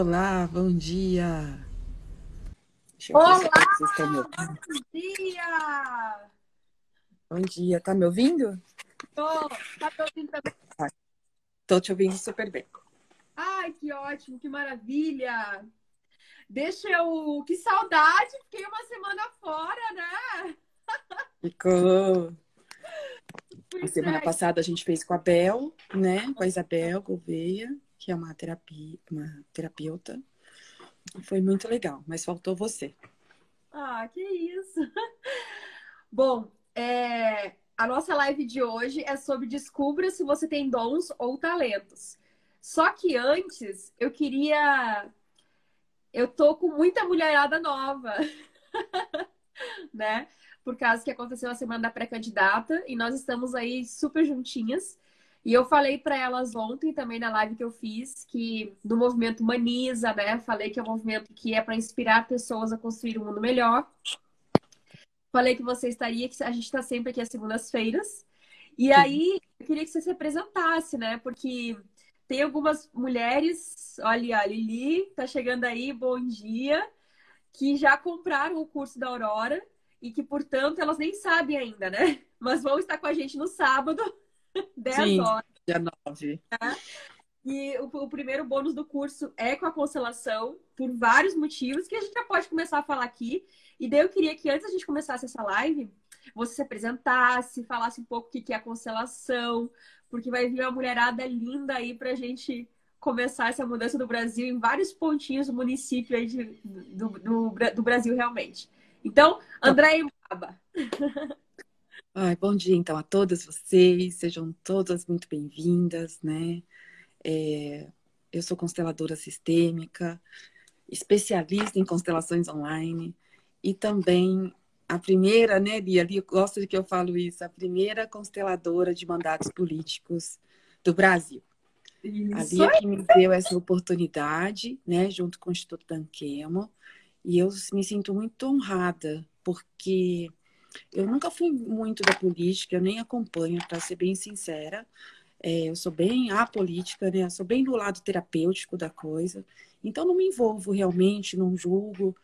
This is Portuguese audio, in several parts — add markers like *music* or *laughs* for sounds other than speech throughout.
Olá, bom dia. Deixa eu Olá, ver se vocês estão me ouvindo. Bom dia! Bom dia, tá me ouvindo? Tô, tá me ouvindo também? Ah, tô te ouvindo super bem. Ai, que ótimo, que maravilha! Deixa eu. Que saudade! Fiquei uma semana fora, né? Ficou. a semana é. passada a gente fez com a Bel, né? Com a Isabel Gouveia, que é uma terapia, uma terapeuta. Foi muito legal, mas faltou você. Ah, que isso! *laughs* Bom, é, a nossa live de hoje é sobre descubra se você tem dons ou talentos. Só que antes, eu queria. Eu tô com muita mulherada nova, *laughs* né? Por causa que aconteceu a semana da pré-candidata e nós estamos aí super juntinhas. E eu falei para elas ontem também na live que eu fiz que do movimento Humaniza, né? Falei que é um movimento que é para inspirar pessoas a construir um mundo melhor. Falei que você estaria, que a gente está sempre aqui às segundas-feiras. E aí, eu queria que você se apresentasse, né? Porque tem algumas mulheres, olha, a Lili tá chegando aí, bom dia, que já compraram o curso da Aurora e que, portanto, elas nem sabem ainda, né? Mas vão estar com a gente no sábado 10 Sim, horas. Dia 9. Né? E o, o, primeiro bônus do curso é com a constelação, por vários motivos, que a gente já pode começar a falar aqui. E daí eu queria que antes a gente começasse essa live, você se apresentasse, falasse um pouco o que é a constelação, porque vai vir uma mulherada linda aí pra gente começar essa mudança do Brasil em vários pontinhos do município aí de, do, do, do Brasil realmente. Então, André Baba. *laughs* Ai, bom dia, então, a todas vocês. Sejam todas muito bem-vindas, né? É, eu sou consteladora sistêmica, especialista em constelações online e também a primeira, né, Bia? Ali, gosto de que eu falo isso, a primeira consteladora de mandatos políticos do Brasil. Isso. A Bia que me deu essa oportunidade, né, junto com o Instituto Danquemo, e eu me sinto muito honrada, porque eu nunca fui muito da política, eu nem acompanho, para ser bem sincera. É, eu sou bem apolítica, né? Eu sou bem do lado terapêutico da coisa. Então, não me envolvo realmente, não julgo.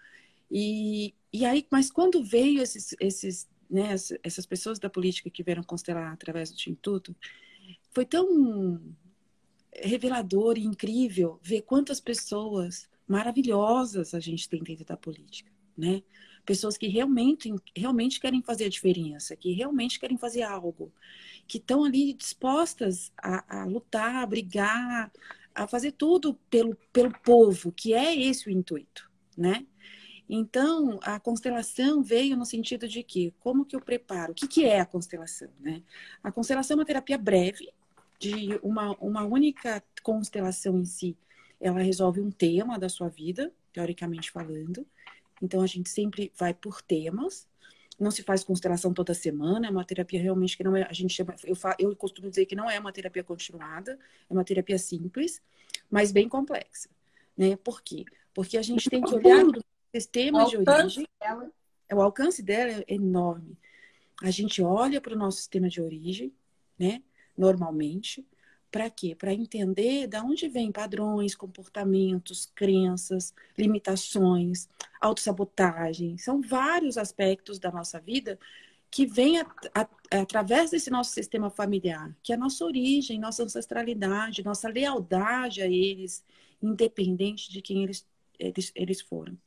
E, e aí, mas quando veio esses, esses, né, essas pessoas da política que vieram constelar através do Instituto, foi tão revelador e incrível ver quantas pessoas maravilhosas a gente tem dentro da política, né? Pessoas que realmente, realmente querem fazer a diferença, que realmente querem fazer algo, que estão ali dispostas a, a lutar, a brigar, a fazer tudo pelo, pelo povo, que é esse o intuito, né? Então, a constelação veio no sentido de que, como que eu preparo? O que, que é a constelação, né? A constelação é uma terapia breve, de uma, uma única constelação em si. Ela resolve um tema da sua vida, teoricamente falando, então a gente sempre vai por temas. Não se faz constelação toda semana, é uma terapia realmente que não é, a gente chama, eu, eu costumo dizer que não é uma terapia continuada, é uma terapia simples, mas bem complexa, né? Por quê? Porque a gente tem que olhar para o sistema de origem, dela. É, o alcance dela é enorme. A gente olha para o nosso sistema de origem, né? Normalmente, para quê? Para entender de onde vêm padrões, comportamentos, crenças, limitações, autossabotagem. São vários aspectos da nossa vida que vêm através desse nosso sistema familiar, que é a nossa origem, nossa ancestralidade, nossa lealdade a eles, independente de quem eles, eles, eles foram.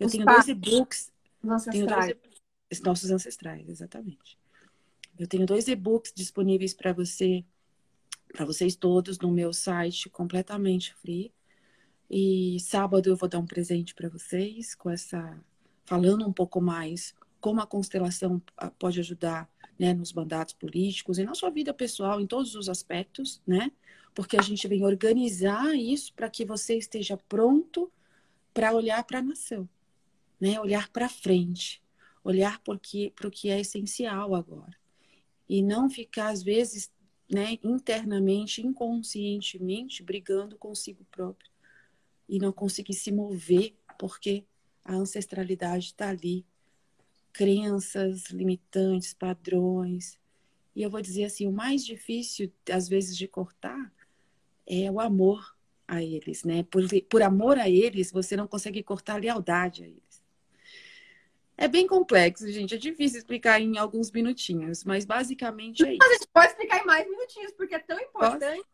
Eu Os tenho dois e-books. Ancestrais. Dois, nossos ancestrais, exatamente. Eu tenho dois e-books disponíveis para você para vocês todos no meu site completamente free. E sábado eu vou dar um presente para vocês com essa falando um pouco mais como a constelação ah, pode ajudar né, nos mandatos políticos e na sua vida pessoal, em todos os aspectos, né? Porque a gente vem organizar isso para que você esteja pronto para olhar para a nação, né? Olhar para frente, olhar para o que é essencial agora. E não ficar, às vezes, né, internamente, inconscientemente, brigando consigo próprio e não conseguir se mover porque a ancestralidade está ali, crenças limitantes, padrões. E eu vou dizer assim, o mais difícil às vezes de cortar é o amor, a eles, né? Por, por amor a eles, você não consegue cortar a lealdade a eles. É bem complexo, gente. É difícil explicar em alguns minutinhos, mas basicamente é isso. Mas a gente pode explicar em mais minutinhos, porque é tão importante. Posso?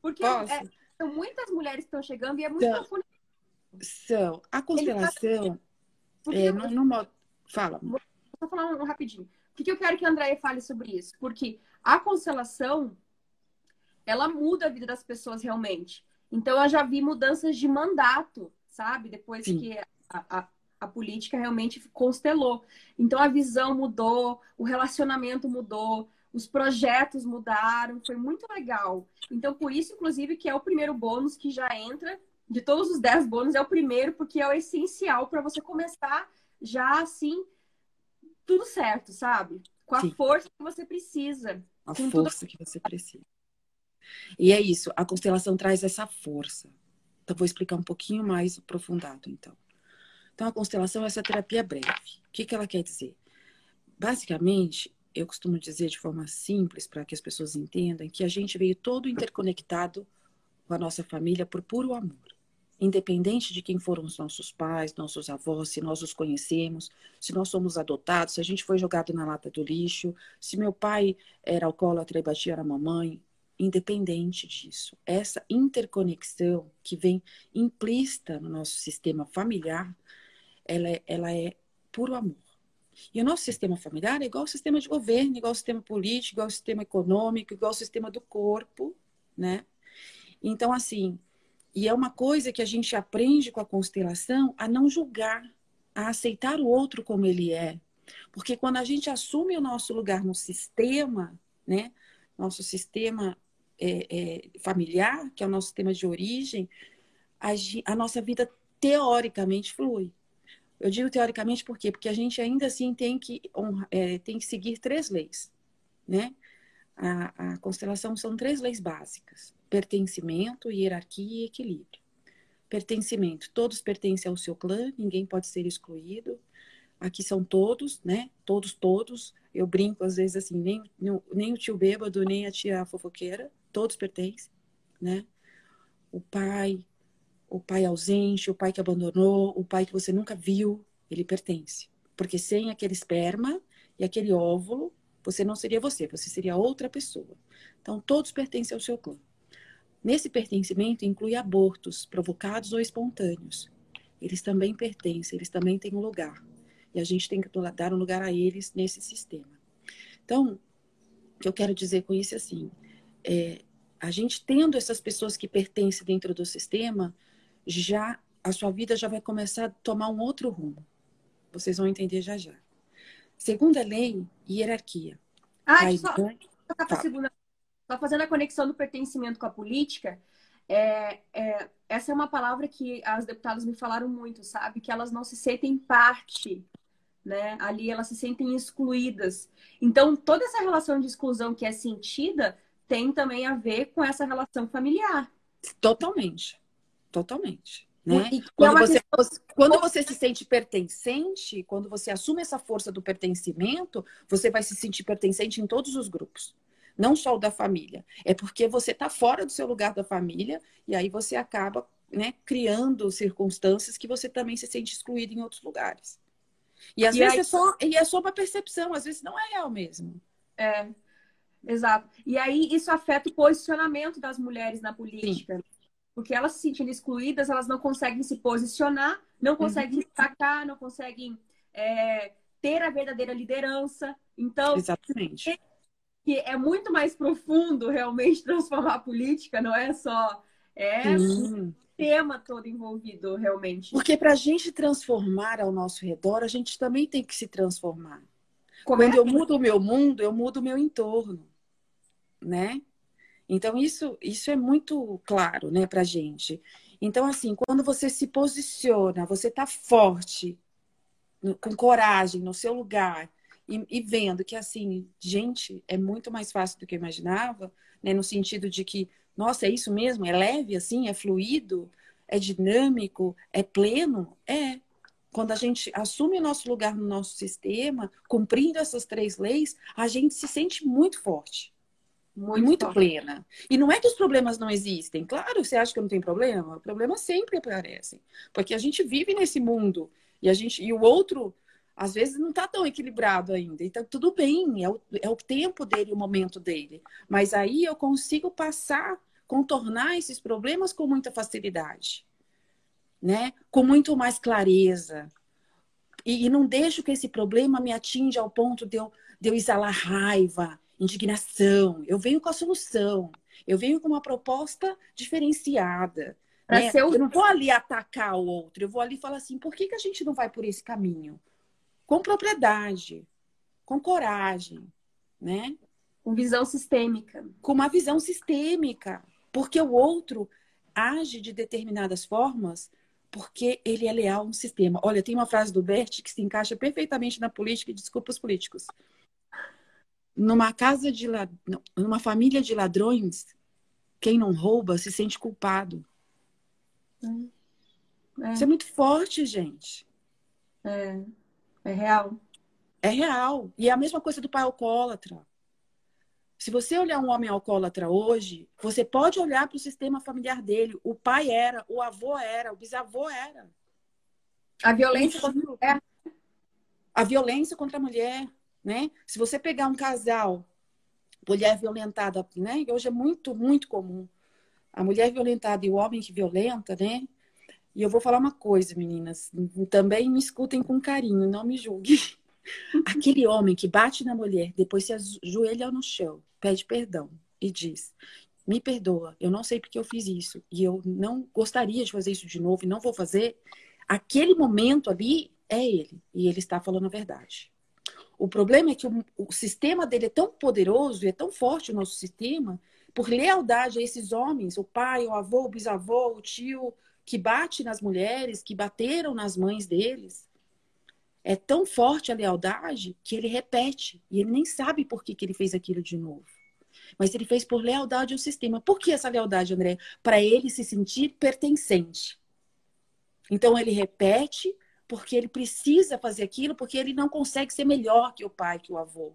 Porque é, são muitas mulheres que estão chegando e é muito então, profundo. São. A constelação. É, no, no modo... Fala. Vou só falar um, um rapidinho. O que, que eu quero que a Andréia fale sobre isso? Porque a constelação, ela muda a vida das pessoas realmente. Então, eu já vi mudanças de mandato, sabe? Depois Sim. que a, a, a política realmente constelou. Então a visão mudou, o relacionamento mudou, os projetos mudaram, foi muito legal. Então por isso, inclusive, que é o primeiro bônus que já entra, de todos os 10 bônus, é o primeiro, porque é o essencial para você começar já assim, tudo certo, sabe? Com a Sim. força que você precisa. A força tudo... que você precisa. E é isso, a constelação traz essa força. Então, vou explicar um pouquinho mais aprofundado, então. Então, a constelação é essa terapia breve. O que, que ela quer dizer? Basicamente, eu costumo dizer de forma simples, para que as pessoas entendam, que a gente veio todo interconectado com a nossa família por puro amor. Independente de quem foram os nossos pais, nossos avós, se nós os conhecemos, se nós somos adotados, se a gente foi jogado na lata do lixo, se meu pai era alcoólatra e batia na mamãe, independente disso. Essa interconexão que vem implícita no nosso sistema familiar ela é, ela é puro amor. E o nosso sistema familiar é igual ao sistema de governo, igual ao sistema político, igual ao sistema econômico, igual ao sistema do corpo, né? Então, assim, e é uma coisa que a gente aprende com a constelação a não julgar, a aceitar o outro como ele é. Porque quando a gente assume o nosso lugar no sistema, né? Nosso sistema é, é, familiar, que é o nosso sistema de origem, a, a nossa vida teoricamente flui. Eu digo teoricamente por quê? Porque a gente ainda assim tem que, é, tem que seguir três leis, né? A, a constelação são três leis básicas: pertencimento, hierarquia e equilíbrio. Pertencimento, todos pertencem ao seu clã, ninguém pode ser excluído. Aqui são todos, né? Todos, todos. Eu brinco às vezes assim, nem, nem o tio bêbado, nem a tia fofoqueira, todos pertencem, né? O pai, o pai ausente, o pai que abandonou, o pai que você nunca viu, ele pertence. Porque sem aquele esperma e aquele óvulo, você não seria você, você seria outra pessoa. Então, todos pertencem ao seu clã. Nesse pertencimento inclui abortos, provocados ou espontâneos. Eles também pertencem, eles também têm um lugar. E a gente tem que dar um lugar a eles nesse sistema. Então, o que eu quero dizer com isso é assim: é, a gente tendo essas pessoas que pertencem dentro do sistema, já a sua vida já vai começar a tomar um outro rumo. Vocês vão entender já já. Segunda lei, hierarquia. Ah, só, tá. segunda, só fazendo a conexão do pertencimento com a política, é, é, essa é uma palavra que as deputadas me falaram muito, sabe? Que elas não se sentem parte, né? Ali elas se sentem excluídas. Então, toda essa relação de exclusão que é sentida tem também a ver com essa relação familiar. Totalmente. Totalmente. Né? E, quando, é você, questão... quando você se sente pertencente, quando você assume essa força do pertencimento, você vai se sentir pertencente em todos os grupos. Não só o da família. É porque você está fora do seu lugar da família e aí você acaba né, criando circunstâncias que você também se sente excluído em outros lugares. E às e vezes aí... é, só, e é só uma percepção, às vezes não é real mesmo. É, exato. E aí isso afeta o posicionamento das mulheres na política. Sim porque elas se sentindo excluídas, elas não conseguem se posicionar, não conseguem uhum. destacar, não conseguem é, ter a verdadeira liderança. Então, Exatamente. que é muito mais profundo realmente *laughs* transformar a política, não é só é tema todo envolvido realmente. Porque para a gente transformar ao nosso redor, a gente também tem que se transformar. Como Quando é? eu mudo o meu mundo, eu mudo o meu entorno, né? Então, isso, isso é muito claro né, para a gente. Então, assim, quando você se posiciona, você está forte, com coragem, no seu lugar, e, e, vendo que, assim, gente, é muito mais fácil do que eu imaginava, né, no sentido de que, nossa, é isso mesmo? É leve, assim? É fluido? É dinâmico? É pleno? É. Quando a gente assume o nosso lugar no nosso sistema, cumprindo essas três leis, a gente se sente muito forte muito, muito plena. E não é que os problemas não existem. Claro, você acha que não tem problema? O problema sempre aparece. Porque a gente vive nesse mundo e a gente e o outro às vezes não está tão equilibrado ainda. Então, tudo bem, é o, é o tempo dele, o momento dele. Mas aí eu consigo passar, contornar esses problemas com muita facilidade, né? Com muito mais clareza. E, e não deixo que esse problema me atinja ao ponto de eu, de eu exalar raiva, indignação. Eu venho com a solução. Eu venho com uma proposta diferenciada. Né? Eu não vou ali atacar o outro, eu vou ali falar assim: por que, que a gente não vai por esse caminho? com propriedade, com coragem, né? Com visão sistêmica. Com uma visão sistêmica. Porque o outro age de determinadas formas porque ele é leal a um sistema. Olha, tem uma frase do Bert que se encaixa perfeitamente na política, e desculpa os políticos. Numa casa de lad... numa família de ladrões, quem não rouba se sente culpado. É. Isso é muito forte, gente. É. É real. É real. E é a mesma coisa do pai alcoólatra. Se você olhar um homem alcoólatra hoje, você pode olhar para o sistema familiar dele. O pai era, o avô era, o bisavô era. A violência contra a mulher. A violência contra a mulher, né? Se você pegar um casal, mulher violentada, né? Hoje é muito, muito comum. A mulher violentada e o homem que violenta, né? E eu vou falar uma coisa, meninas, também me escutem com carinho, não me julguem. *laughs* Aquele homem que bate na mulher, depois se ajoelha no chão, pede perdão e diz: Me perdoa, eu não sei porque eu fiz isso e eu não gostaria de fazer isso de novo e não vou fazer. Aquele momento ali é ele e ele está falando a verdade. O problema é que o, o sistema dele é tão poderoso e é tão forte o nosso sistema, por lealdade a esses homens, o pai, o avô, o bisavô, o tio, que bate nas mulheres, que bateram nas mães deles. É tão forte a lealdade que ele repete e ele nem sabe por que, que ele fez aquilo de novo. Mas ele fez por lealdade ao sistema. Por que essa lealdade, André? Para ele se sentir pertencente. Então ele repete porque ele precisa fazer aquilo, porque ele não consegue ser melhor que o pai, que o avô.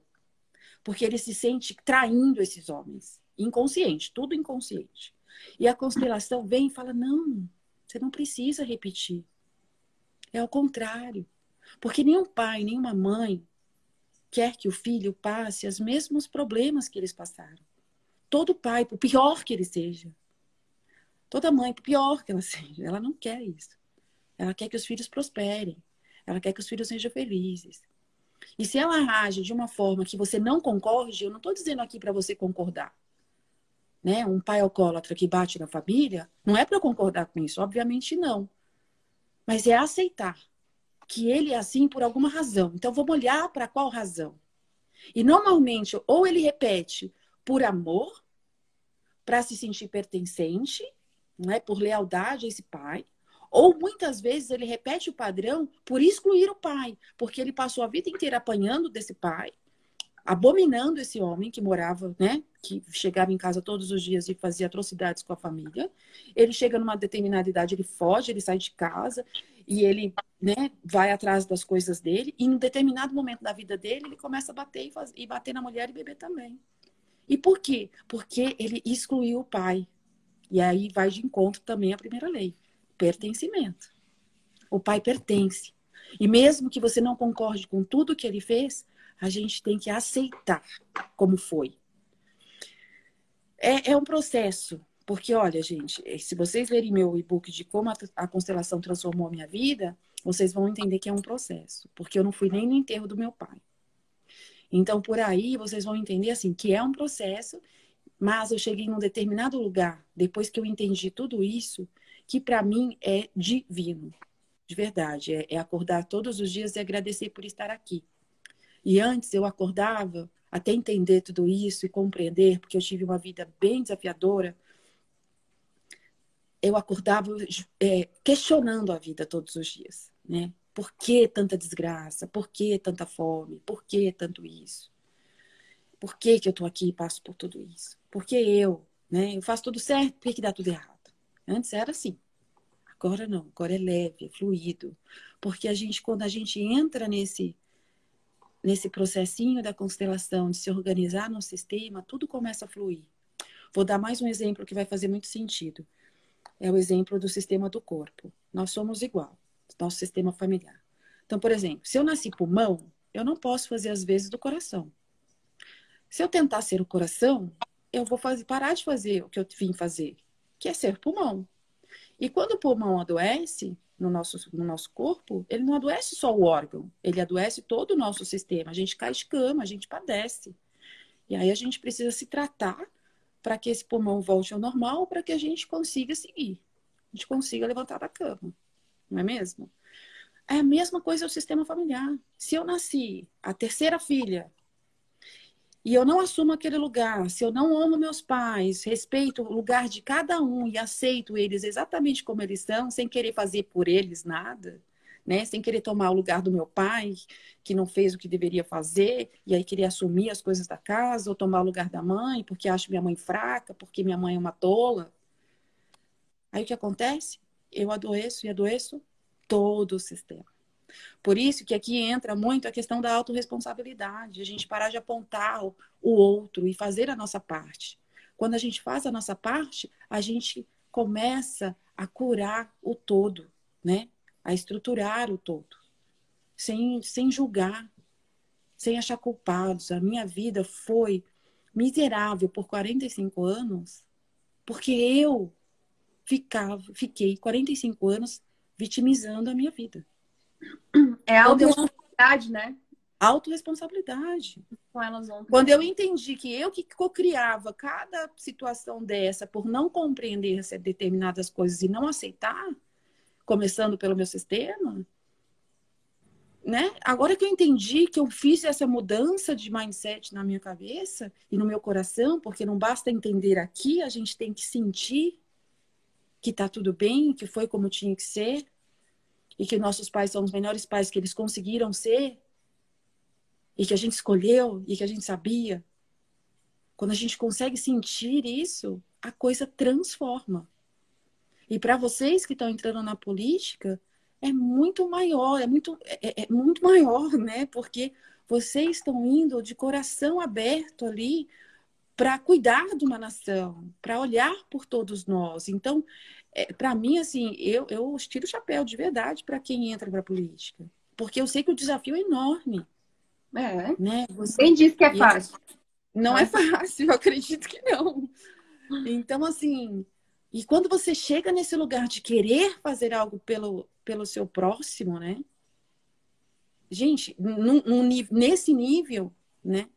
Porque ele se sente traindo esses homens. Inconsciente, tudo inconsciente. E a constelação vem e fala: não, você não precisa repetir. É o contrário. Porque nenhum pai, nenhuma mãe quer que o filho passe os mesmos problemas que eles passaram. Todo pai, por pior que ele seja. Toda mãe, por pior que ela *laughs* seja, ela não quer isso. Ela quer que os filhos prosperem. Ela quer que os filhos sejam felizes. E se ela age de uma forma que você não concorde, eu não estou dizendo aqui para você concordar né, um pai alcoólatra que bate na família, não é para concordar com isso, obviamente não. Mas é aceitar que ele é assim por alguma razão. Então vamos olhar para qual razão. E normalmente, ou ele repete por amor, para se sentir pertencente, né, por lealdade a esse pai, ou muitas vezes ele repete o padrão por excluir o pai, porque ele passou a vida inteira apanhando desse pai, abominando esse homem que morava, né, que chegava em casa todos os dias e fazia atrocidades com a família. Ele chega numa determinada idade, ele foge, ele sai de casa e ele, né, vai atrás das coisas dele. E em um determinado momento da vida dele, ele começa a bater e, faz, e bater na mulher e beber também. E por quê? Porque ele excluiu o pai. E aí vai de encontro também à primeira lei, pertencimento. O pai pertence. E mesmo que você não concorde com tudo que ele fez, a gente tem que aceitar como foi. É, é um processo, porque olha, gente, eh, se vocês lerem meu e-book de como a, a constelação transformou a minha vida, vocês vão entender que é um processo, porque eu não fui nem no enterro do meu pai. Então, por aí, vocês vão entender assim que é um processo, mas eu cheguei num determinado lugar, depois que eu entendi tudo isso, que para mim é divino. De verdade, é, é acordar todos os dias e agradecer por estar aqui. E antes eu acordava até entender tudo isso e compreender, porque eu tive uma vida bem desafiadora. Eu acordava é, questionando a vida todos os dias, né? Por que tanta desgraça? Por que tanta fome? Por que tanto isso? Por que, que eu estou aqui e passo por tudo isso? Por que eu? Né? Eu faço tudo certo, por que, que dá tudo errado? Antes era assim. Agora não, agora é leve, é fluido. Porque a gente, quando a gente entra nesse nesse processinho da constelação, de se organizar no sistema, tudo começa a fluir. Vou dar mais um exemplo que vai fazer muito sentido. É o exemplo do sistema do corpo. Nós somos igual, nosso sistema familiar. Então, por exemplo, se eu nasci pulmão, eu não posso fazer as vezes do coração. Se eu tentar ser o coração, eu vou fazer, parar de fazer o que eu vim fazer, que é ser pulmão. E quando o pulmão adoece, no nosso, no nosso corpo, ele não adoece só o órgão, ele adoece todo o nosso sistema. A gente cai de cama, a gente padece. E aí a gente precisa se tratar para que esse pulmão volte ao normal, para que a gente consiga seguir, a gente consiga levantar da cama, não é mesmo? É a mesma coisa o sistema familiar. Se eu nasci a terceira filha e eu não assumo aquele lugar, se eu não amo meus pais, respeito o lugar de cada um e aceito eles exatamente como eles são, sem querer fazer por eles nada, né? Sem querer tomar o lugar do meu pai, que não fez o que deveria fazer, e aí querer assumir as coisas da casa, ou tomar o lugar da mãe, porque acho minha mãe fraca, porque minha mãe é uma tola. Aí o que acontece? Eu adoeço e adoeço todo o sistema. Por isso que aqui entra muito a questão da autorresponsabilidade, a gente parar de apontar o outro e fazer a nossa parte. Quando a gente faz a nossa parte, a gente começa a curar o todo, né? A estruturar o todo, sem, sem julgar, sem achar culpados. A minha vida foi miserável por 45 anos, porque eu ficava, fiquei 45 anos vitimizando a minha vida. É autorresponsabilidade, né? Autoresponsabilidade. Com elas ontem. Quando eu entendi que eu que co-criava cada situação dessa por não compreender determinadas coisas e não aceitar, começando pelo meu sistema, né? Agora que eu entendi que eu fiz essa mudança de mindset na minha cabeça e no meu coração, porque não basta entender aqui, a gente tem que sentir que tá tudo bem, que foi como tinha que ser, e que nossos pais são os melhores pais que eles conseguiram ser e que a gente escolheu e que a gente sabia. Quando a gente consegue sentir isso, a coisa transforma. E para vocês que estão entrando na política, é muito maior, é muito, é, é muito maior, né? Porque vocês estão indo de coração aberto ali para cuidar de uma nação, para olhar por todos nós. Então, é, para mim, assim, eu, eu tiro o chapéu de verdade para quem entra para a política. Porque eu sei que o desafio é enorme. É. Né? Você... Quem disse que é fácil? Não é fácil, *laughs* eu acredito que não. Então, assim, e quando você chega nesse lugar de querer fazer algo pelo, pelo seu próximo, né? Gente, num, num, nesse nível, né?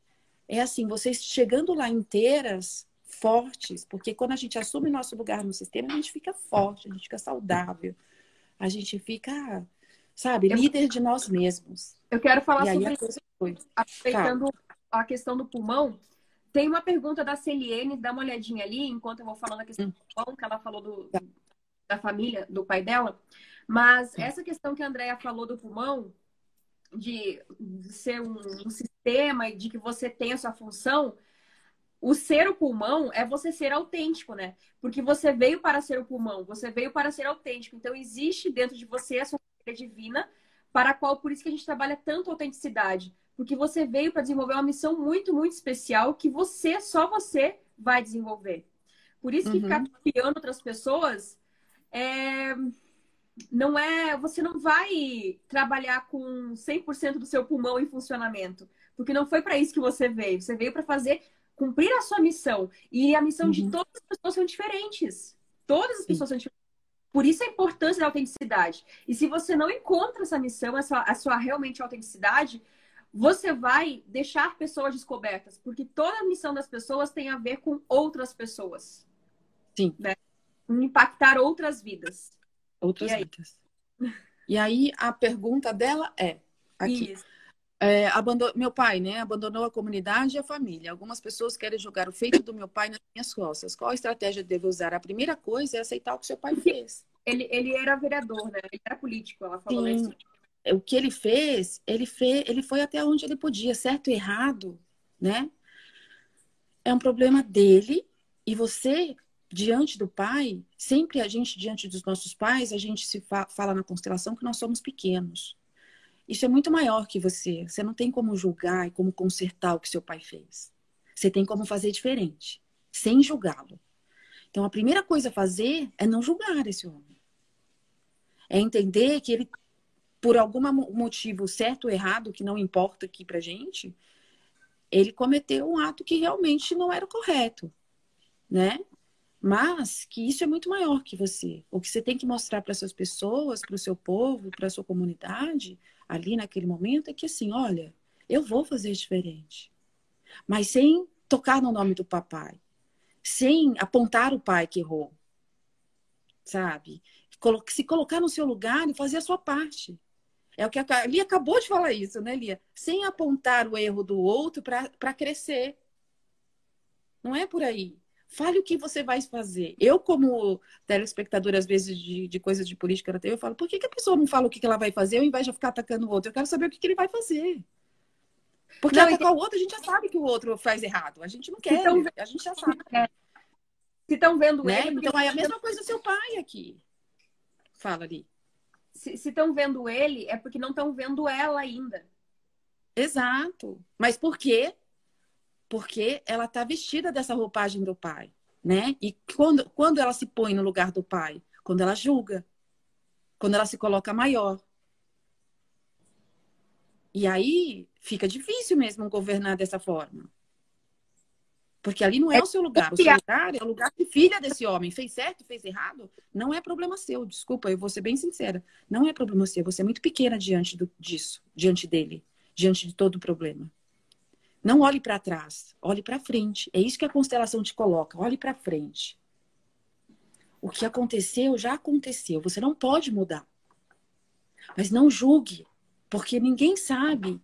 É assim, vocês chegando lá inteiras, fortes, porque quando a gente assume nosso lugar no sistema, a gente fica forte, a gente fica saudável, a gente fica, sabe, eu, líder de nós mesmos. Eu quero falar e sobre isso. Aproveitando a questão do pulmão, tem uma pergunta da Celiene, dá uma olhadinha ali, enquanto eu vou falando a questão hum. do pulmão, que ela falou do, tá. da família, do pai dela. Mas essa questão que a Andrea falou do pulmão, de, de ser um, um, sistema e de que você tem a sua função, o ser o pulmão é você ser autêntico, né? Porque você veio para ser o pulmão, você veio para ser autêntico. Então, existe dentro de você a sua divina, para a qual, por isso que a gente trabalha tanto autenticidade. Porque você veio para desenvolver uma missão muito, muito especial que você, só você, vai desenvolver. Por isso que uhum. ficar criando outras pessoas é... não é. Você não vai trabalhar com 100% do seu pulmão em funcionamento. Porque não foi para isso que você veio. Você veio para fazer cumprir a sua missão. E a missão uhum. de todas as pessoas são diferentes. Todas as pessoas Sim. são diferentes. Por isso a importância da autenticidade. E se você não encontra essa missão, essa, a sua realmente autenticidade, você vai deixar pessoas descobertas. Porque toda a missão das pessoas tem a ver com outras pessoas. Sim. Né? Impactar outras vidas. Outras e vidas. E aí a pergunta dela é: aqui. Isso. É, meu pai, né, abandonou a comunidade e a família. Algumas pessoas querem jogar o feito do meu pai nas minhas costas. Qual a estratégia devo usar? A primeira coisa é aceitar o que seu pai fez. Ele, ele era vereador, né? Ele era político, ela falou Sim. isso. O que ele fez, ele fez, ele foi até onde ele podia, certo e errado, né? É um problema dele e você diante do pai, sempre a gente diante dos nossos pais, a gente se fa fala na constelação que nós somos pequenos. Isso é muito maior que você. Você não tem como julgar e como consertar o que seu pai fez. Você tem como fazer diferente, sem julgá-lo. Então, a primeira coisa a fazer é não julgar esse homem. É entender que ele, por algum motivo certo ou errado, que não importa aqui pra gente, ele cometeu um ato que realmente não era correto, né? Mas que isso é muito maior que você. O que você tem que mostrar para essas pessoas, para o seu povo, para a sua comunidade, ali naquele momento, é que assim, olha, eu vou fazer diferente. Mas sem tocar no nome do papai. Sem apontar o pai que errou. Sabe? Se colocar no seu lugar e fazer a sua parte. É o que a Lia acabou de falar isso, né, Lia? Sem apontar o erro do outro para crescer. Não é por aí. Fale o que você vai fazer. Eu, como telespectadora, às vezes, de, de coisas de política na TV, eu falo, por que, que a pessoa não fala o que, que ela vai fazer ao invés de ficar atacando o outro? Eu quero saber o que, que ele vai fazer. Porque não, atacar o outro, a gente já sabe que o outro faz errado. A gente não quer, então, a gente já sabe. Se estão vendo né? ele... Então, é a mesma coisa do seu pai aqui. Fala ali se estão vendo ele, é porque não estão vendo ela ainda. Exato. Mas por quê? Porque ela está vestida dessa roupagem do pai, né? E quando, quando ela se põe no lugar do pai? Quando ela julga. Quando ela se coloca maior. E aí fica difícil mesmo governar dessa forma. Porque ali não é, é o seu lugar. O seu lugar é o lugar de filha desse homem. Fez certo, fez errado? Não é problema seu. Desculpa, eu vou ser bem sincera. Não é problema seu. Você é muito pequena diante do, disso, diante dele, diante de todo o problema. Não olhe para trás, olhe para frente. É isso que a constelação te coloca. Olhe para frente. O que aconteceu já aconteceu. Você não pode mudar. Mas não julgue, porque ninguém sabe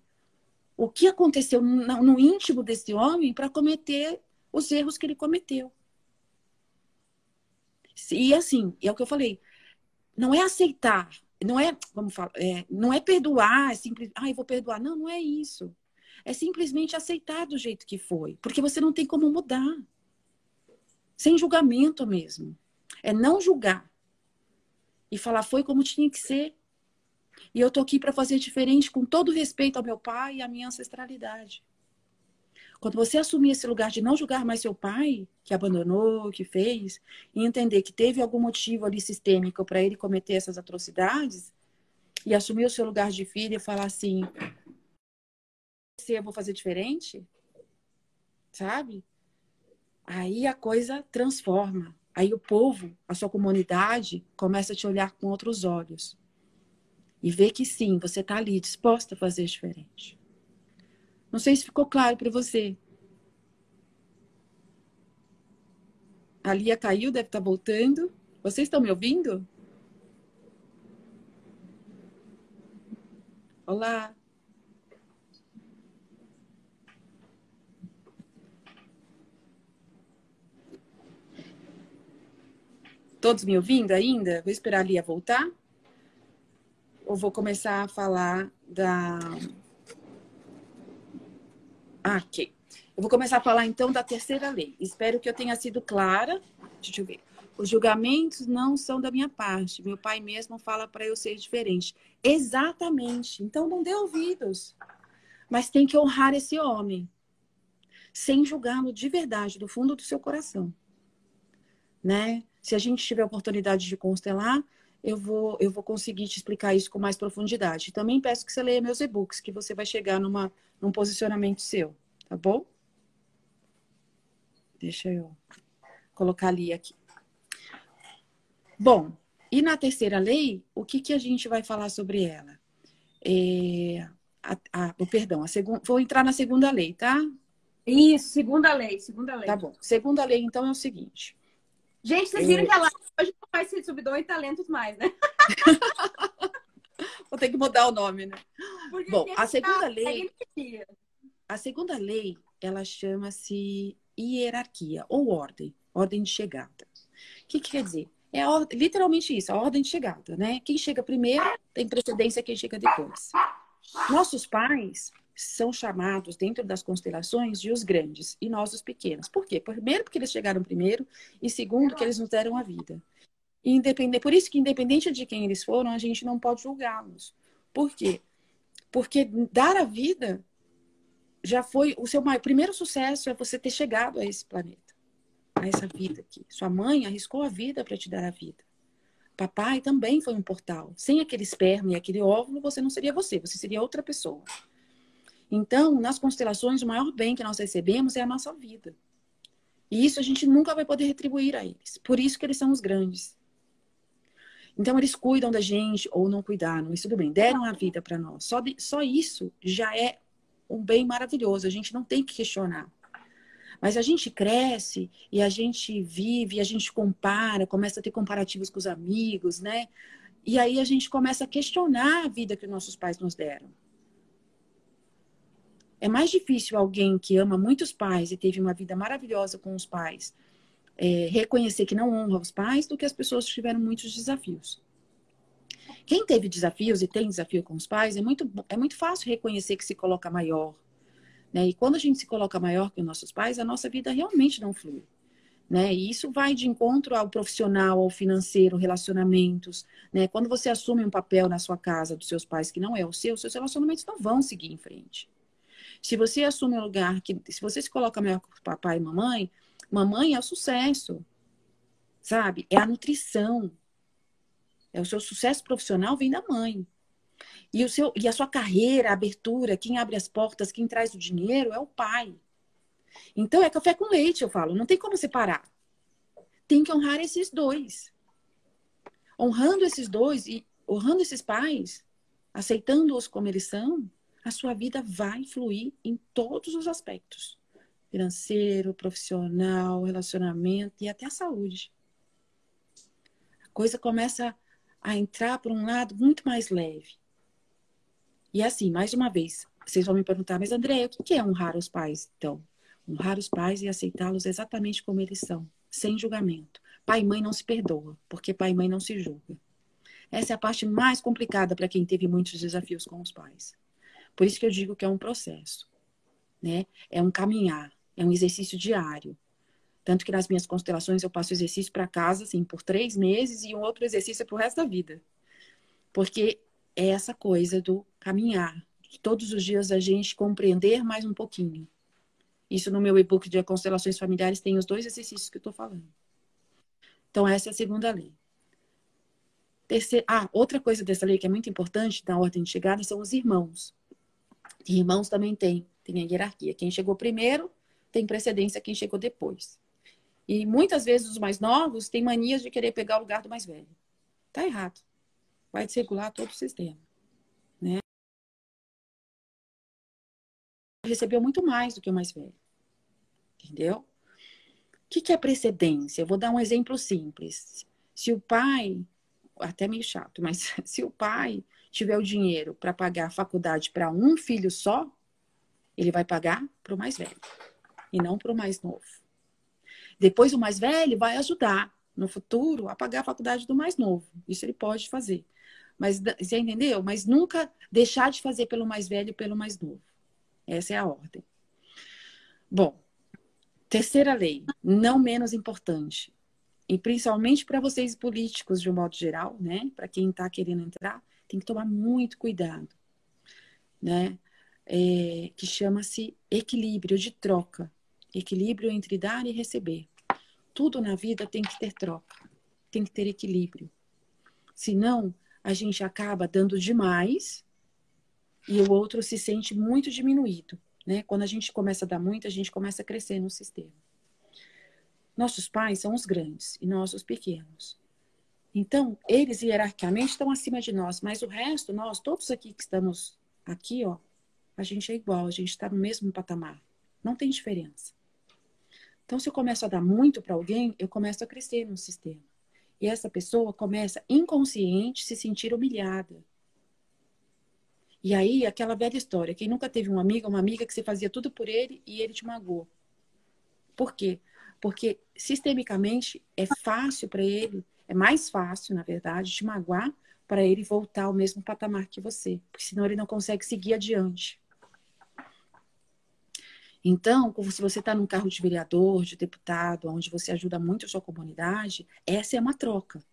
o que aconteceu no íntimo desse homem para cometer os erros que ele cometeu. E assim, é o que eu falei, não é aceitar, não é, vamos falar, é, não é perdoar, é simples, ah, eu vou perdoar. Não, não é isso. É simplesmente aceitar do jeito que foi, porque você não tem como mudar. Sem julgamento mesmo. É não julgar. E falar foi como tinha que ser. E eu tô aqui para fazer diferente com todo respeito ao meu pai e à minha ancestralidade. Quando você assumir esse lugar de não julgar mais seu pai, que abandonou, que fez, e entender que teve algum motivo ali sistêmico para ele cometer essas atrocidades, e assumir o seu lugar de filho e falar assim: eu vou fazer diferente, sabe? Aí a coisa transforma. Aí o povo, a sua comunidade, começa a te olhar com outros olhos. E ver que sim, você está ali disposta a fazer diferente. Não sei se ficou claro para você. A Lia caiu, deve estar tá voltando. Vocês estão me ouvindo? Olá. Todos me ouvindo ainda? Vou esperar a Lia voltar. Ou vou começar a falar da ah, ok. Eu vou começar a falar então da terceira lei. Espero que eu tenha sido clara. Deixa eu ver. Os julgamentos não são da minha parte. Meu pai mesmo fala para eu ser diferente. Exatamente. Então não dê ouvidos. Mas tem que honrar esse homem, sem julgá-lo de verdade, do fundo do seu coração. Né? Se a gente tiver oportunidade de constelar, eu vou, eu vou conseguir te explicar isso com mais profundidade. Também peço que você leia meus e-books, que você vai chegar numa num posicionamento seu, tá bom? Deixa eu colocar ali aqui. Bom, e na terceira lei, o que, que a gente vai falar sobre ela? É, a, a, oh, perdão, a segunda, vou entrar na segunda lei, tá? Isso, segunda lei, segunda lei. Tá bom. Segunda lei, então, é o seguinte. Gente, vocês viram que ela hoje não vai ser subidor e talentos mais, né? *laughs* Vou ter que mudar o nome, né? Porque Bom, a segunda lei. A segunda lei, ela chama-se hierarquia ou ordem, ordem de chegada. O que, que quer dizer? É a, literalmente isso, a ordem de chegada, né? Quem chega primeiro tem precedência a quem chega depois. Nossos pais são chamados dentro das constelações de os grandes e nós os pequenos. Por quê? Primeiro porque eles chegaram primeiro e segundo que eles nos deram a vida. Independente, por isso que, independente de quem eles foram, a gente não pode julgá-los. Por quê? Porque dar a vida já foi o seu primeiro sucesso é você ter chegado a esse planeta, a essa vida aqui. Sua mãe arriscou a vida para te dar a vida. Papai também foi um portal. Sem aquele esperma e aquele óvulo, você não seria você, você seria outra pessoa. Então, nas constelações, o maior bem que nós recebemos é a nossa vida. E isso a gente nunca vai poder retribuir a eles. Por isso que eles são os grandes. Então, eles cuidam da gente ou não cuidaram, mas tudo bem, deram a vida para nós. Só, de, só isso já é um bem maravilhoso, a gente não tem que questionar. Mas a gente cresce e a gente vive, e a gente compara, começa a ter comparativos com os amigos, né? E aí a gente começa a questionar a vida que nossos pais nos deram. É mais difícil alguém que ama muitos pais e teve uma vida maravilhosa com os pais é, reconhecer que não honra os pais do que as pessoas que tiveram muitos desafios. Quem teve desafios e tem desafio com os pais, é muito, é muito fácil reconhecer que se coloca maior. Né? E quando a gente se coloca maior que os nossos pais, a nossa vida realmente não flui. Né? E isso vai de encontro ao profissional, ao financeiro, relacionamentos. Né? Quando você assume um papel na sua casa dos seus pais que não é o seu, seus relacionamentos não vão seguir em frente. Se você assume um lugar que, se você se coloca maior que papai e mamãe, mamãe é o sucesso, sabe? É a nutrição, é o seu sucesso profissional vem da mãe. E, o seu, e a sua carreira, a abertura, quem abre as portas, quem traz o dinheiro é o pai. Então é café com leite, eu falo, não tem como separar. Tem que honrar esses dois. Honrando esses dois e honrando esses pais, aceitando-os como eles são, a sua vida vai fluir em todos os aspectos: financeiro, profissional, relacionamento e até a saúde. A coisa começa a entrar por um lado muito mais leve. E assim, mais uma vez, vocês vão me perguntar, mas André, o que é honrar os pais? Então, honrar os pais e aceitá-los exatamente como eles são, sem julgamento. Pai e mãe não se perdoa, porque pai e mãe não se julga. Essa é a parte mais complicada para quem teve muitos desafios com os pais. Por isso que eu digo que é um processo, né? É um caminhar, é um exercício diário. Tanto que nas minhas constelações eu passo exercício para casa, assim, por três meses e um outro exercício é para o resto da vida. Porque é essa coisa do caminhar, de todos os dias a gente compreender mais um pouquinho. Isso no meu e-book de constelações familiares tem os dois exercícios que eu estou falando. Então, essa é a segunda lei. Terceira, ah, outra coisa dessa lei que é muito importante na ordem de chegada são os irmãos. Irmãos também tem, tem a hierarquia. Quem chegou primeiro tem precedência a quem chegou depois. E muitas vezes os mais novos têm manias de querer pegar o lugar do mais velho. Tá errado. Vai desregular todo o sistema. Né? Recebeu muito mais do que o mais velho. Entendeu? O que, que é precedência? Eu vou dar um exemplo simples. Se o pai, até meio chato, mas *laughs* se o pai tiver o dinheiro para pagar a faculdade para um filho só, ele vai pagar para o mais velho e não para o mais novo. Depois o mais velho vai ajudar no futuro a pagar a faculdade do mais novo. Isso ele pode fazer. Mas você entendeu? Mas nunca deixar de fazer pelo mais velho e pelo mais novo. Essa é a ordem. Bom, terceira lei, não menos importante, e principalmente para vocês políticos de um modo geral, né? Para quem está querendo entrar, tem que tomar muito cuidado, né? É, que chama-se equilíbrio de troca, equilíbrio entre dar e receber. Tudo na vida tem que ter troca, tem que ter equilíbrio. Senão, a gente acaba dando demais e o outro se sente muito diminuído. Né? Quando a gente começa a dar muito, a gente começa a crescer no sistema. Nossos pais são os grandes e nós os pequenos. Então, eles hierarquicamente estão acima de nós, mas o resto, nós, todos aqui que estamos aqui, ó, a gente é igual, a gente está no mesmo patamar. Não tem diferença. Então, se eu começo a dar muito para alguém, eu começo a crescer no sistema. E essa pessoa começa inconsciente se sentir humilhada. E aí, aquela velha história: quem nunca teve um amigo uma amiga que você fazia tudo por ele e ele te magoou? Por quê? Porque sistemicamente é fácil para ele, é mais fácil, na verdade, te magoar para ele voltar ao mesmo patamar que você, porque senão ele não consegue seguir adiante. Então, se você está num carro de vereador, de deputado, onde você ajuda muito a sua comunidade, essa é uma troca.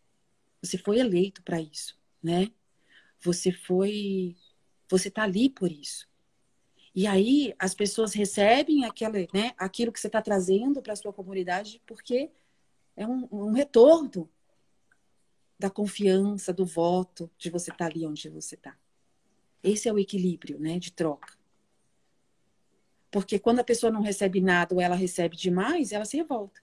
Você foi eleito para isso, né? Você foi Você está ali por isso. E aí as pessoas recebem né, aquilo que você está trazendo para a sua comunidade, porque é um, um, retorno da confiança, do voto, de você estar tá ali onde você está. Esse é o equilíbrio né, de troca. Porque quando a pessoa não recebe nada ou ela recebe demais, ela se revolta.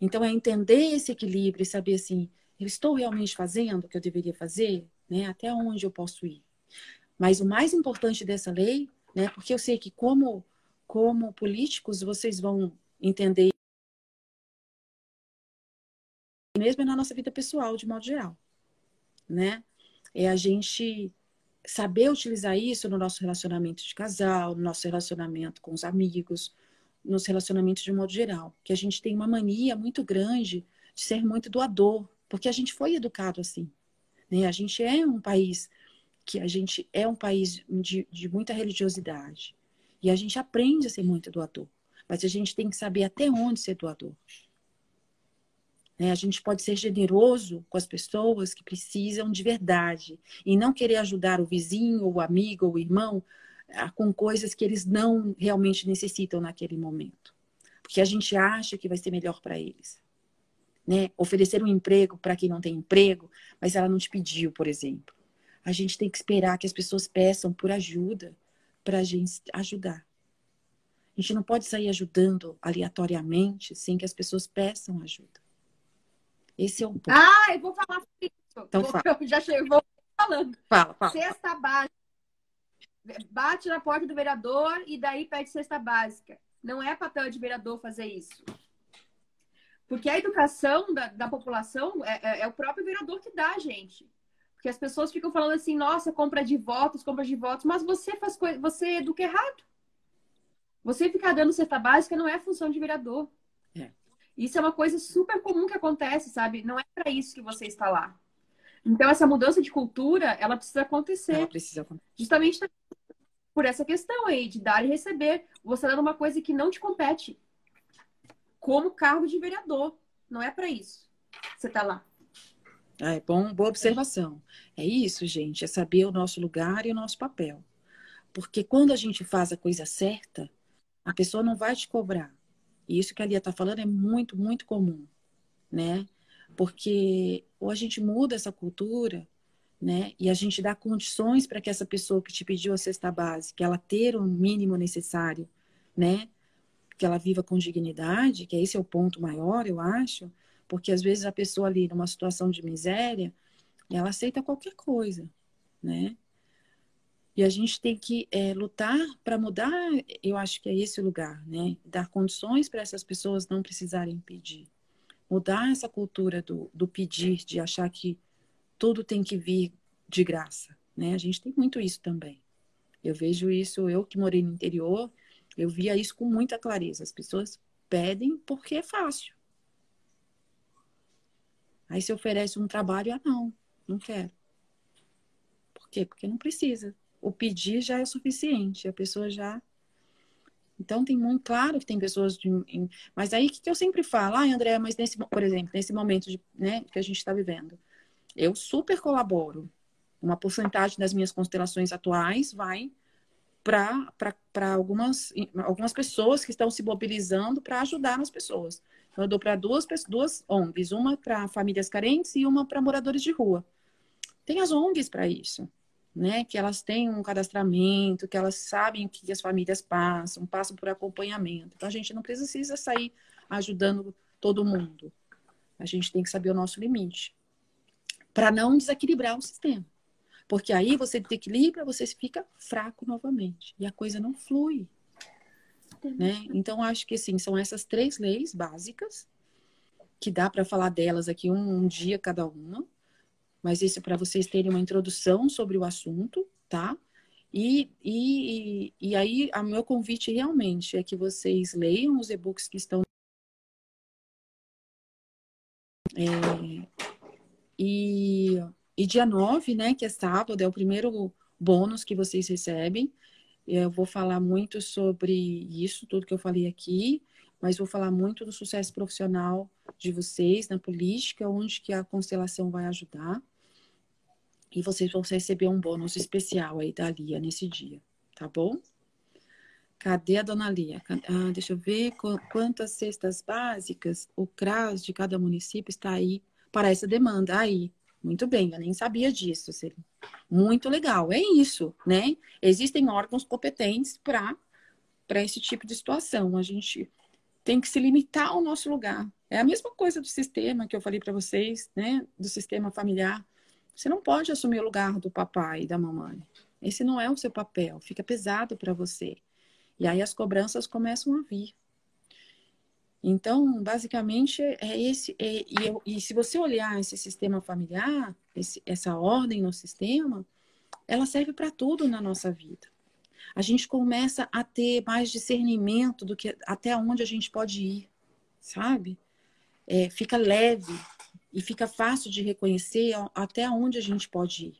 Então é entender esse equilíbrio e saber assim, eu estou realmente fazendo o que eu deveria fazer, né? Até onde eu posso ir? Mas o mais importante dessa lei, né? Porque eu sei que como como políticos vocês vão entender mesmo na nossa vida pessoal de modo geral, né? É a gente saber utilizar isso no nosso relacionamento de casal, no nosso relacionamento com os amigos, nos relacionamentos de modo geral. Que a gente tem uma mania muito grande de ser muito doador, porque a gente foi educado assim. Né? A gente é um país que a gente é um país de, de muita religiosidade. E a gente aprende a ser muito doador. Mas a gente tem que saber até onde ser doador. Né? A gente pode ser generoso com as pessoas que precisam de verdade e não querer ajudar o vizinho, o amigo, o irmão com coisas que eles não realmente necessitam naquele momento. Porque a gente acha que vai ser melhor para eles. Né? Oferecer um emprego para quem não tem emprego, mas ela não te pediu, por exemplo. A gente tem que esperar que as pessoas peçam por ajuda para a gente ajudar. A gente não pode sair ajudando aleatoriamente sem que as pessoas peçam ajuda. Esse é o ponto. Ah, eu vou falar sobre isso. Então, fala. Eu *laughs* já chego, vou falando. Fala, fala. Cesta básica. Bate na porta do vereador e daí pede cesta básica. Não é papel de vereador fazer isso. Porque a educação da, da população é, é, é, o próprio vereador que dá, gente. Porque as pessoas ficam falando assim, nossa, compra de votos, compra de votos, mas você faz coisa, você educa errado. Você ficar dando cesta básica não é função de vereador. Isso é uma coisa super comum que acontece, sabe? Não é para isso que você está lá. Então, essa mudança de cultura, ela precisa acontecer. Ela precisa acontecer. Justamente por essa questão aí, de dar e receber. Você dando uma coisa que não te compete. Como cargo de vereador. Não é para isso. Você está lá. É bom, boa observação. É isso, gente, é saber o nosso lugar e o nosso papel. Porque quando a gente faz a coisa certa, a pessoa não vai te cobrar. E isso que a Lia está falando é muito, muito comum, né? Porque ou a gente muda essa cultura, né? E a gente dá condições para que essa pessoa que te pediu a cesta básica, ela ter o mínimo necessário, né? Que ela viva com dignidade, que esse é o ponto maior, eu acho, porque às vezes a pessoa ali numa situação de miséria, ela aceita qualquer coisa, né? E a gente tem que é, lutar para mudar, eu acho que é esse o lugar, né? Dar condições para essas pessoas não precisarem pedir. Mudar essa cultura do, do pedir, de achar que tudo tem que vir de graça, né? A gente tem muito isso também. Eu vejo isso, eu que morei no interior, eu via isso com muita clareza. As pessoas pedem porque é fácil. Aí se oferece um trabalho, ah, não, não quero. Por quê? Porque não precisa o pedir já é suficiente, a pessoa já. Então tem muito claro que tem pessoas de, mas aí que, que eu sempre falo, ah, André, mas nesse, por exemplo, nesse momento de, né, que a gente está vivendo, eu super colaboro. Uma porcentagem das minhas constelações atuais vai para algumas, algumas pessoas que estão se mobilizando para ajudar as pessoas. Então, eu dou para duas, duas ONGs, uma para famílias carentes e uma para moradores de rua. Tem as ONGs para isso né? Que elas têm um cadastramento, que elas sabem o que as famílias passam, passam por acompanhamento. Então a gente não precisa sair ajudando todo mundo. A gente tem que saber o nosso limite para não desequilibrar o sistema. Porque aí você desequilibra, você fica fraco novamente e a coisa não flui. Né? Então acho que assim, são essas três leis básicas que dá para falar delas aqui um, um dia cada uma mas isso é para vocês terem uma introdução sobre o assunto, tá? E, e, e aí, o meu convite realmente é que vocês leiam os e-books que estão. É, e, e dia 9, né, que é sábado, é o primeiro bônus que vocês recebem. Eu vou falar muito sobre isso, tudo que eu falei aqui, mas vou falar muito do sucesso profissional de vocês na política, onde que a constelação vai ajudar. E vocês vão receber um bônus especial aí da Lia nesse dia, tá bom? Cadê a dona Lia? Ah, deixa eu ver quantas cestas básicas o CRAS de cada município está aí para essa demanda. Aí, muito bem, eu nem sabia disso. Muito legal, é isso, né? Existem órgãos competentes para esse tipo de situação. A gente tem que se limitar ao nosso lugar. É a mesma coisa do sistema que eu falei para vocês, né? Do sistema familiar. Você não pode assumir o lugar do papai e da mamãe. Esse não é o seu papel, fica pesado para você. E aí as cobranças começam a vir. Então, basicamente, é esse. É, e, eu, e, se você olhar esse sistema familiar, esse, essa ordem no sistema, ela serve para tudo na nossa vida. A gente começa a ter mais discernimento do que até onde a gente pode ir, sabe? É, fica leve e fica fácil de reconhecer até onde a gente pode ir.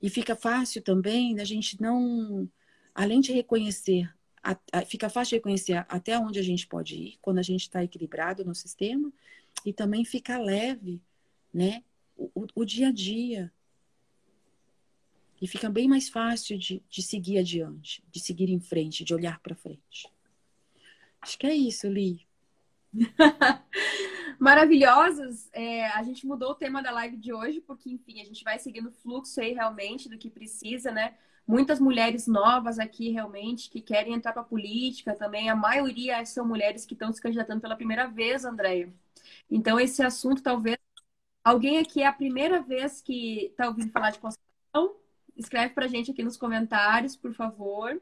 E fica fácil também da gente não além de reconhecer, fica fácil de reconhecer até onde a gente pode ir quando a gente está equilibrado no sistema e também fica leve, né? O, o, o, dia a dia. E fica bem mais fácil de, de seguir adiante, de seguir em frente, de olhar para frente. Acho que é isso, Li. *laughs* Maravilhosos. É, a gente mudou o tema da live de hoje, porque, enfim, a gente vai seguindo o fluxo aí realmente do que precisa, né? muitas mulheres novas aqui realmente que querem entrar para a política também. A maioria são mulheres que estão se candidatando pela primeira vez, Andréia. Então, esse assunto talvez. Alguém aqui é a primeira vez que está ouvindo falar de Constituição? Escreve para a gente aqui nos comentários, por favor.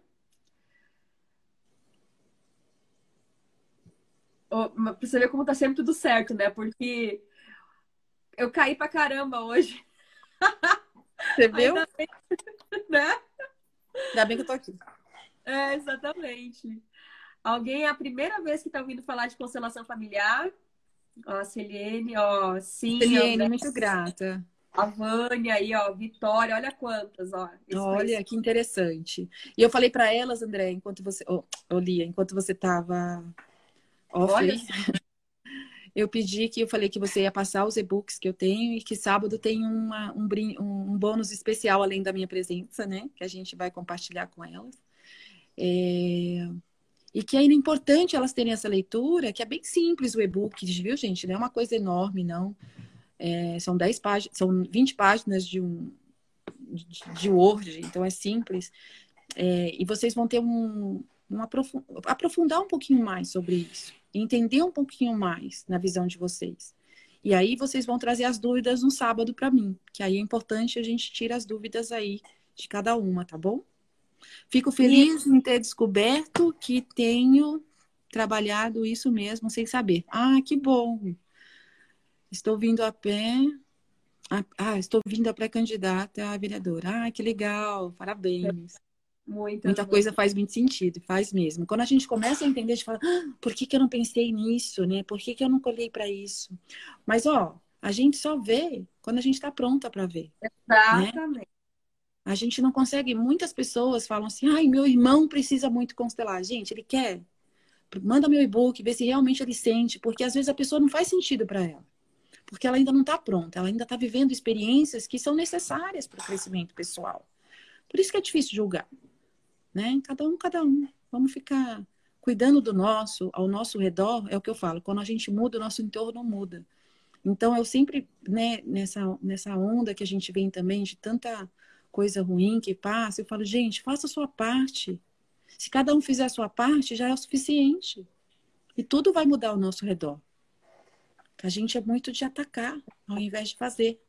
Para você ver como está sempre tudo certo, né? Porque eu caí para caramba hoje. *laughs* Você viu? Bem, né? Ainda bem que eu tô aqui. É, exatamente. Alguém é a primeira vez que está ouvindo falar de constelação familiar? Ó, Celiene, ó, sim. Celiene, muito grata. A Vânia aí, ó, Vitória, olha quantas, ó. Olha, que interessante. E eu falei para elas, André, enquanto você, oh, oh, Lia, enquanto você tava olha *laughs* eu pedi que eu falei que você ia passar os e-books que eu tenho e que sábado tem uma, um, um, bônus especial além da minha presença, né? Que a gente vai compartilhar com elas. É... E que é importante elas terem essa leitura, que é bem simples o e-book, viu, gente? Não é uma coisa enorme, não. É, são 10 páginas, são 20 páginas de um de, de Word, então é simples. É, e vocês vão ter um, um aprofundar um pouquinho mais sobre isso entender um pouquinho mais na visão de vocês. E aí vocês vão trazer as dúvidas no sábado para mim, que aí é importante a gente tirar as dúvidas aí de cada uma, tá bom? Fico feliz em ter descoberto que tenho trabalhado isso mesmo sem saber. Ah, que bom! Estou vindo a pé. Ah, estou vindo a pré-candidata a vereadora. Ah, que legal! Parabéns. Muita, Muita coisa faz muito sentido, faz mesmo. Quando a gente começa a entender, a gente fala, ah, por que, que eu não pensei nisso, né? Por que, que eu não colhei para isso? Mas, ó, a gente só vê quando a gente está pronta para ver. Né? Exatamente. Né? A gente não consegue. Muitas pessoas falam assim, ai, meu irmão precisa muito constelar. Gente, ele quer. Manda meu e-book, vê se realmente ele sente, porque às vezes a pessoa não faz sentido para ela. Porque ela ainda não está pronta, ela ainda está vivendo experiências que são necessárias para o crescimento pessoal. Por isso que é difícil julgar né? Cada um, cada um. Vamos ficar cuidando do nosso, ao nosso redor, é o que eu falo. Quando a gente muda, o nosso entorno muda. Então, eu sempre, né, nessa, nessa onda que a gente vem também de tanta coisa ruim que passa, eu falo, gente, faça a sua parte. Se cada um fizer a sua parte, já é o suficiente. E tudo vai mudar ao nosso redor. A gente é muito de atacar, ao invés de fazer.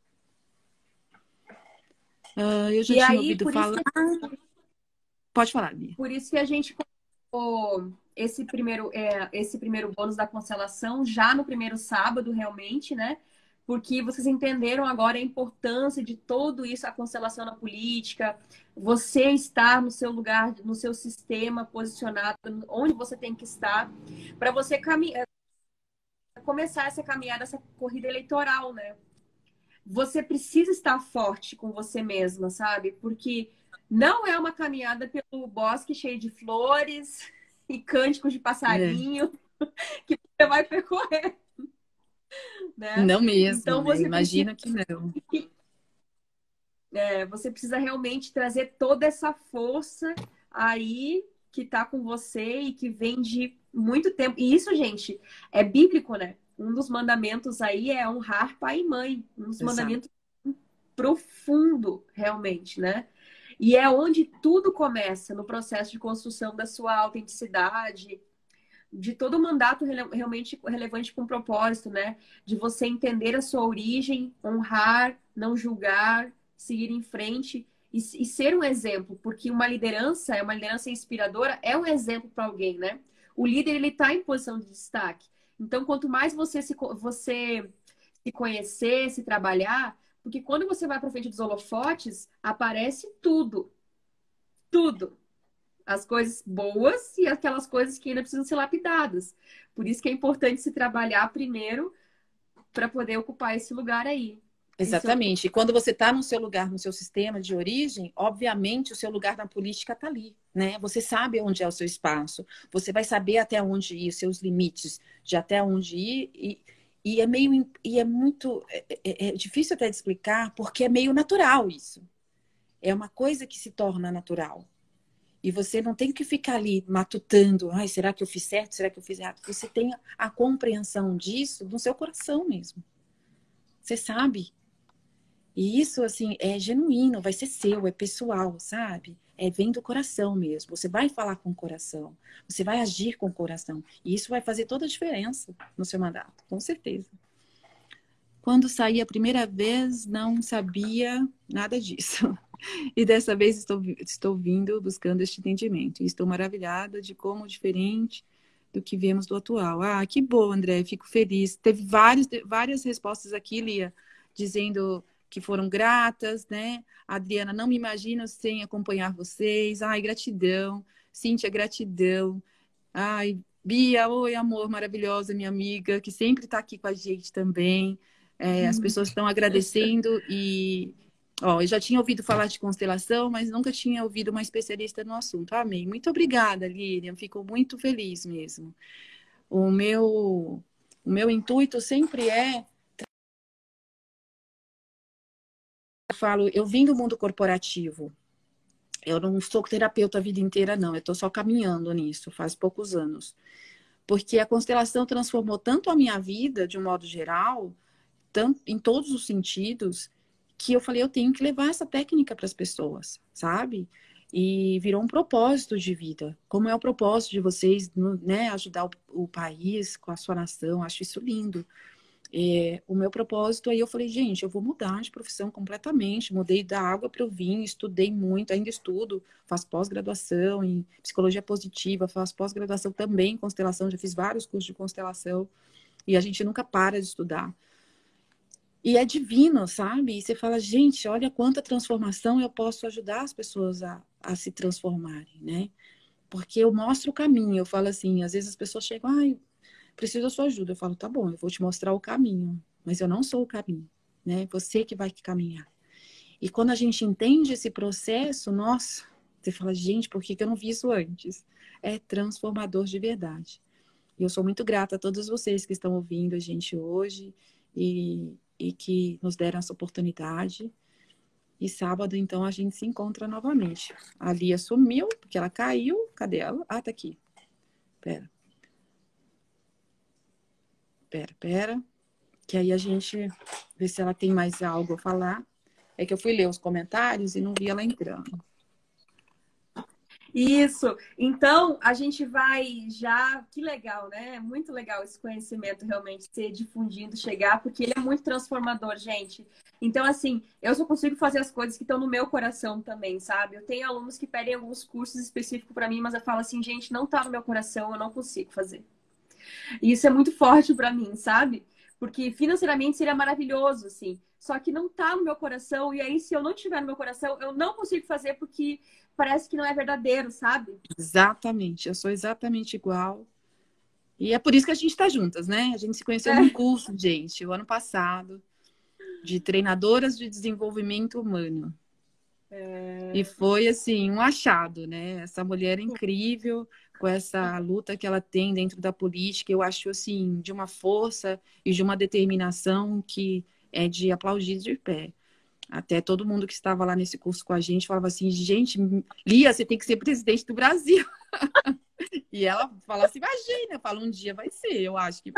Uh, eu já e tinha aí, ouvido falar. Que... Pode falar, Bia. Por isso que a gente colocou esse primeiro, é, esse primeiro bônus da constelação já no primeiro sábado, realmente, né? Porque vocês entenderam agora a importância de tudo isso, a constelação na política, você estar no seu lugar, no seu sistema, posicionado onde você tem que estar, para você caminhar, começar essa caminhada, essa corrida eleitoral, né? Você precisa estar forte com você mesma, sabe? Porque não é uma caminhada pelo bosque cheio de flores e cânticos de passarinho é. que você vai percorrer. Né? Não mesmo. Então, né? você imagina que não. É, você precisa realmente trazer toda essa força aí que está com você e que vem de muito tempo. E isso, gente, é bíblico, né? Um dos mandamentos aí é honrar pai e mãe. Um dos Exato. mandamentos profundo, realmente, né? E é onde tudo começa no processo de construção da sua autenticidade, de todo o mandato realmente relevante com propósito, né? De você entender a sua origem, honrar, não julgar, seguir em frente e, e ser um exemplo, porque uma liderança, é uma liderança inspiradora, é um exemplo para alguém, né? O líder ele está em posição de destaque. Então, quanto mais você se, você se conhecer, se trabalhar, porque quando você vai para frente dos holofotes, aparece tudo. Tudo. As coisas boas e aquelas coisas que ainda precisam ser lapidadas. Por isso que é importante se trabalhar primeiro para poder ocupar esse lugar aí. Exatamente. E quando você está no seu lugar, no seu sistema de origem, obviamente o seu lugar na política está ali, né? Você sabe onde é o seu espaço, você vai saber até onde ir, seus limites de até onde ir e, e é meio e é muito é, é, é, difícil até de explicar porque é meio natural isso. É uma coisa que se torna natural. E você não tem que ficar ali matutando, ai, será que eu fiz certo? Será que eu fiz errado? Você tem a compreensão disso no seu coração mesmo. Você sabe. E isso assim é genuíno, vai ser seu, é pessoal, sabe? É vem do coração mesmo. Você vai falar com o coração, você vai agir com o coração. E isso vai fazer toda a diferença no seu mandato, com certeza. Quando saí a primeira vez, não sabia nada disso. *laughs* E dessa vez estou, estou vindo buscando este entendimento. E estou maravilhada de como diferente do que vemos do atual. Ah, que bom, André, fico feliz. Teve vários, várias respostas aqui, Lia, dizendo que foram gratas, né? Adriana, não me imagino sem acompanhar vocês. Ai, gratidão. Cíntia, gratidão. Ai, Bia, oi, amor, maravilhosa, minha amiga, que sempre está aqui com a gente também. É, as pessoas estão agradecendo e ó, eu já tinha ouvido falar de constelação, mas nunca tinha ouvido uma especialista no assunto. Amém. Muito obrigada, Lilian. Fico muito feliz mesmo. O meu, o meu intuito sempre é falo, eu vim do mundo corporativo. Eu não sou terapeuta a vida inteira, não. Eu estou só caminhando nisso, faz poucos anos. Porque a constelação transformou tanto a minha vida, de um modo geral, tanto, em todos os sentidos, que eu falei, eu tenho que levar essa técnica para as pessoas, sabe? E virou um propósito de vida. Como é o propósito de vocês, né? Ajudar o, o país com a sua nação. Acho isso lindo. É, o meu propósito aí eu falei, gente, eu vou mudar de profissão completamente. Mudei da água para o vinho, estudei muito, ainda estudo, faço pós-graduação em psicologia positiva, faço pós-graduação também em constelação, já fiz vários cursos de constelação e a gente nunca para de estudar. E é divino, sabe? E você fala, gente, olha quanta transformação eu posso ajudar as pessoas a, a se transformarem, né? Porque eu mostro o caminho, eu falo assim, às vezes as pessoas chegam, ai, preciso da sua ajuda. Eu falo, tá bom, eu vou te mostrar o caminho, mas eu não sou o caminho, né? Você que vai caminhar. E quando a gente entende esse processo, nossa, você fala, gente, por que, eu não vi isso antes? É transformador de verdade. E eu sou muito grata a todos vocês que estão ouvindo a gente hoje e, e que nos deram essa oportunidade. E sábado, então, a gente se encontra novamente. A Lia sumiu, porque ela caiu. Cadê ela? Ah, tá aqui. Pera pera, pera. Que aí a gente vê se ela tem mais algo a falar. É que eu fui ler os comentários e não vi ela entrando. Isso. Então, a gente vai já. Que legal, né? Muito legal esse conhecimento realmente ser difundido, chegar, porque ele é muito transformador, gente. Então, assim, eu só consigo fazer as coisas que estão no meu coração também, sabe? Eu tenho alunos que pedem alguns cursos específicos para mim, mas eu falo assim, gente, não tá no meu coração, eu não consigo fazer. E isso é muito forte para mim, sabe? Porque financeiramente seria maravilhoso, assim. Só que não tá no meu coração. E aí, se eu não tiver no meu coração, eu não consigo fazer porque parece que não é verdadeiro, sabe? Exatamente. Eu sou exatamente igual. E é por isso que a gente está juntas, né? A gente se conheceu é. num curso, gente, o ano passado, de treinadoras de desenvolvimento humano. É... E foi assim, um achado, né? Essa mulher incrível, com essa luta que ela tem dentro da política, eu acho assim, de uma força e de uma determinação que é de aplaudir de pé. Até todo mundo que estava lá nesse curso com a gente falava assim: gente, Lia, você tem que ser presidente do Brasil. *laughs* e ela fala assim: imagina, fala, um dia vai ser, eu acho que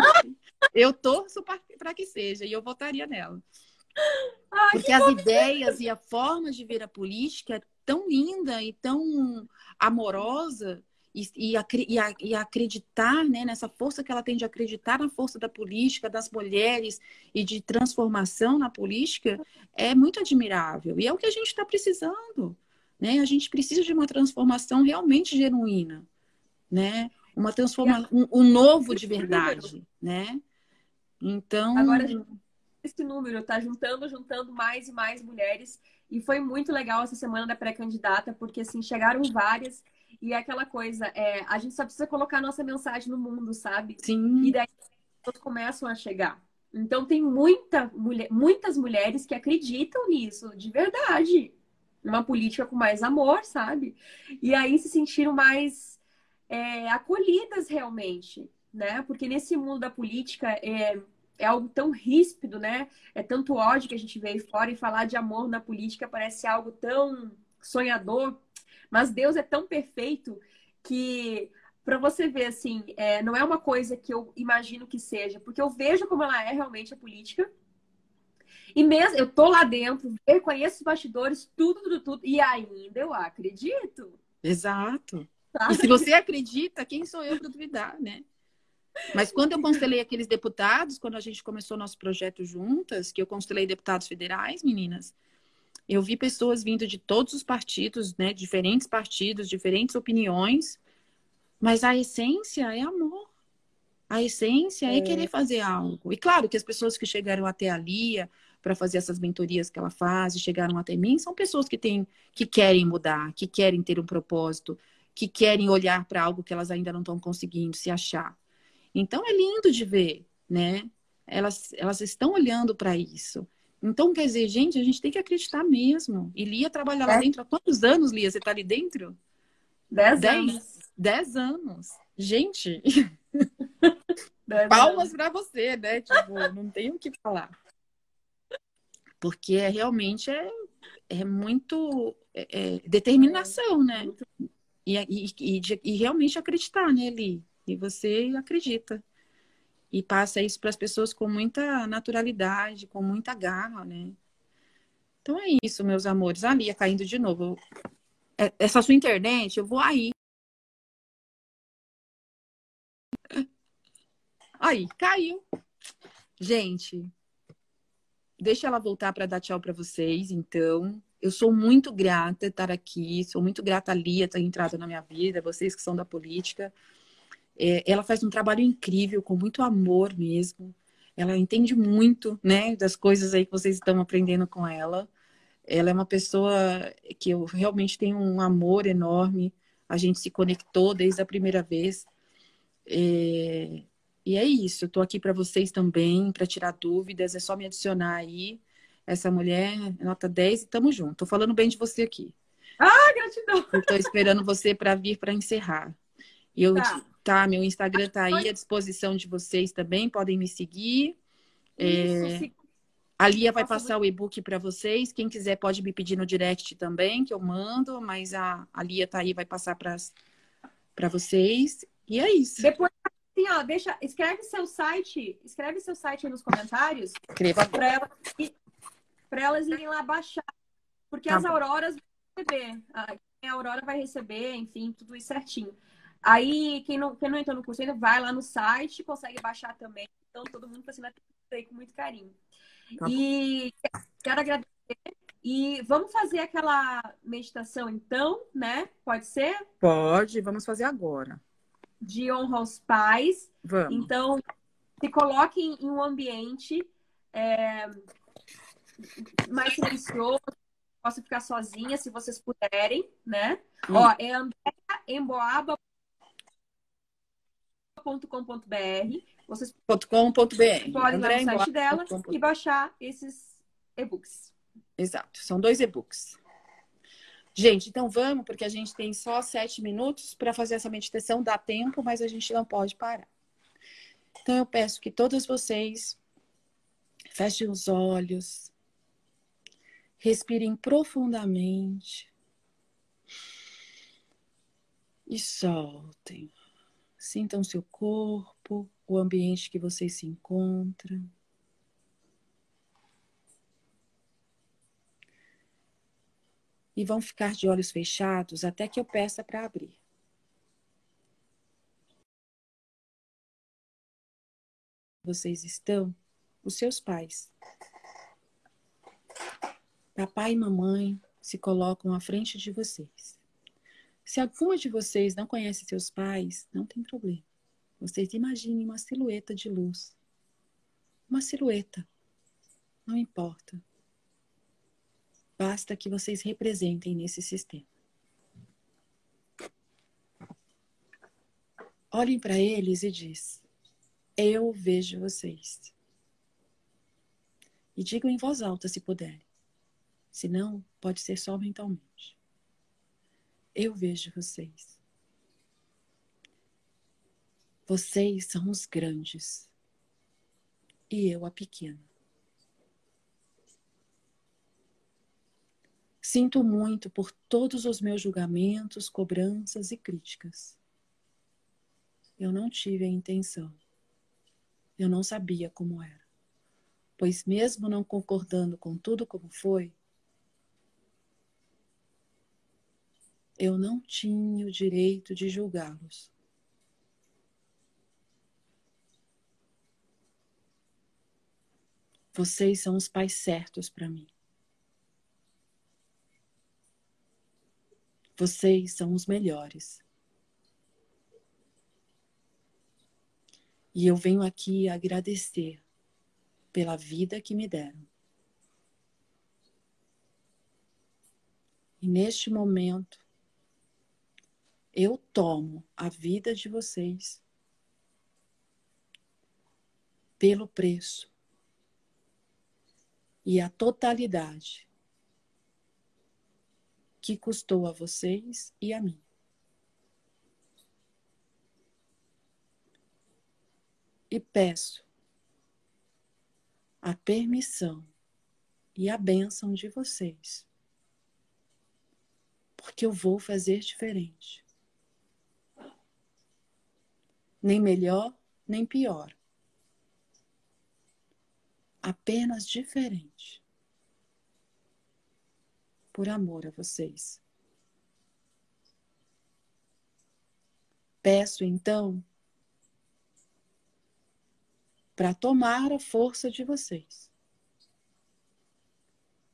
Eu torço para que seja, e eu votaria nela. Ai, Porque as ideias e a forma de ver a política é tão linda e tão amorosa e, e, e, e, acreditar né, nessa força que ela tem de acreditar na força da política, das mulheres e de transformação na política é muito admirável. E é o que a gente está precisando. Né? A gente precisa de uma transformação realmente genuína. Né? Uma transformação, um, um novo de verdade. Né? Então. Agora, esse número está juntando, juntando mais e mais mulheres. E foi muito legal essa semana da pré-candidata, porque assim, chegaram várias e é aquela coisa, é, a gente só precisa colocar a nossa mensagem no mundo, sabe? Sim. E daí as começam a chegar. Então tem muita mulher, muitas mulheres que acreditam nisso, de verdade. Uma política com mais amor, sabe? E aí se sentiram mais é, acolhidas realmente, né? Porque nesse mundo da política é, é algo tão ríspido, né? É tanto ódio que a gente vê aí fora e falar de amor na política parece algo tão sonhador, mas Deus é tão perfeito que para você ver assim, é, não é uma coisa que eu imagino que seja, porque eu vejo como ela é realmente a política. E mesmo eu tô lá dentro, eu conheço os bastidores, tudo, tudo, tudo, e ainda eu acredito. Exato. Sabe? E se você acredita, quem sou eu para duvidar, né? Mas quando eu constelei aqueles deputados, quando a gente começou nosso projeto juntas, que eu constelei deputados federais, meninas, eu vi pessoas vindo de todos os partidos, né? Diferentes partidos, diferentes opiniões, mas a essência é amor. A essência é, é querer fazer algo. E claro que as pessoas que chegaram até a Lia para fazer essas mentorias que ela faz e chegaram até mim são pessoas que têm, que querem mudar, que querem ter um propósito, que querem olhar para algo que elas ainda não estão conseguindo se achar. Então é lindo de ver, né? Elas, elas estão olhando para isso. Então, quer dizer, gente, a gente tem que acreditar mesmo. E Lia trabalha é. lá dentro há quantos anos, Lia? Você está ali dentro? Dez, Dez anos. Dez anos. Gente, *laughs* palmas para você, né? Tipo, não tenho o que falar. Porque é, realmente é, é muito é, é, determinação, né? E, e, e, e, realmente acreditar, né, Li? E você acredita e passa isso para as pessoas com muita naturalidade, com muita garra, né? Então é isso, meus amores. A Lia caindo de novo. É, essa sua internet, eu vou aí. Aí, caiu. Gente, deixa ela voltar para dar tchau para vocês, então. Eu sou muito grata estar aqui, sou muito grata a Lia ter entrado na minha vida, vocês que são da política. É, ela faz um trabalho incrível, com muito amor mesmo. Ela entende muito, né, das coisas aí que vocês estão aprendendo com ela. Ela é uma pessoa que eu realmente tenho um amor enorme. A gente se conectou desde a primeira vez. É... E é isso. Estou aqui para vocês também, para tirar dúvidas. É só me adicionar aí. Essa mulher, nota 10 e tamo junto. Tô falando bem de você aqui. Ah, gratidão! Estou esperando você para vir para encerrar. E eu tá. Tá, meu Instagram tá aí à disposição de vocês também, podem me seguir. Isso, é... A Lia vai passar o e-book para vocês. Quem quiser pode me pedir no direct também, que eu mando, mas a, a Lia tá aí, vai passar para vocês. E é isso. Depois, assim, ó, deixa, escreve seu site, escreve seu site aí nos comentários. Escreva para elas, elas irem lá baixar. Porque tá as auroras vão receber. A Aurora vai receber, enfim, tudo isso certinho. Aí, quem não, quem não entrou no curso ainda, vai lá no site, consegue baixar também. Então, todo mundo está sendo aí com muito carinho. Tá e quero agradecer. E vamos fazer aquela meditação, então, né? Pode ser? Pode, vamos fazer agora. De honra aos pais. Vamos. Então, se coloquem em um ambiente é, mais silencioso, possa ficar sozinha, se vocês puderem, né? Hum. Ó, é Andréa Emboaba andréa.com.br. Vocês podem ir no site dela e baixar esses e-books. Exato, são dois e-books. Gente, então vamos, porque a gente tem só sete minutos para fazer essa meditação, dá tempo, mas a gente não pode parar. Então eu peço que todos vocês fechem os olhos, Respirem profundamente e soltem. Sintam seu corpo, o ambiente que vocês se encontram. E vão ficar de olhos fechados até que eu peça para abrir. Vocês estão, os seus pais. Papai e mamãe se colocam à frente de vocês. Se alguma de vocês não conhece seus pais, não tem problema. Vocês imaginem uma silhueta de luz. Uma silhueta. Não importa. Basta que vocês representem nesse sistema. Olhem para eles e diz: Eu vejo vocês. E digam em voz alta se puderem. Se não, pode ser só mentalmente. Eu vejo vocês. Vocês são os grandes e eu a pequena. Sinto muito por todos os meus julgamentos, cobranças e críticas. Eu não tive a intenção. Eu não sabia como era. Pois, mesmo não concordando com tudo como foi, eu não tinha o direito de julgá-los. Vocês são os pais certos para mim. Vocês são os melhores. E eu venho aqui agradecer pela vida que me deram. E neste momento, eu tomo a vida de vocês pelo preço e a totalidade que custou a vocês e a mim. E peço a permissão e a bênção de vocês, porque eu vou fazer diferente nem melhor, nem pior. Apenas diferente. Por amor a vocês. Peço então para tomar a força de vocês,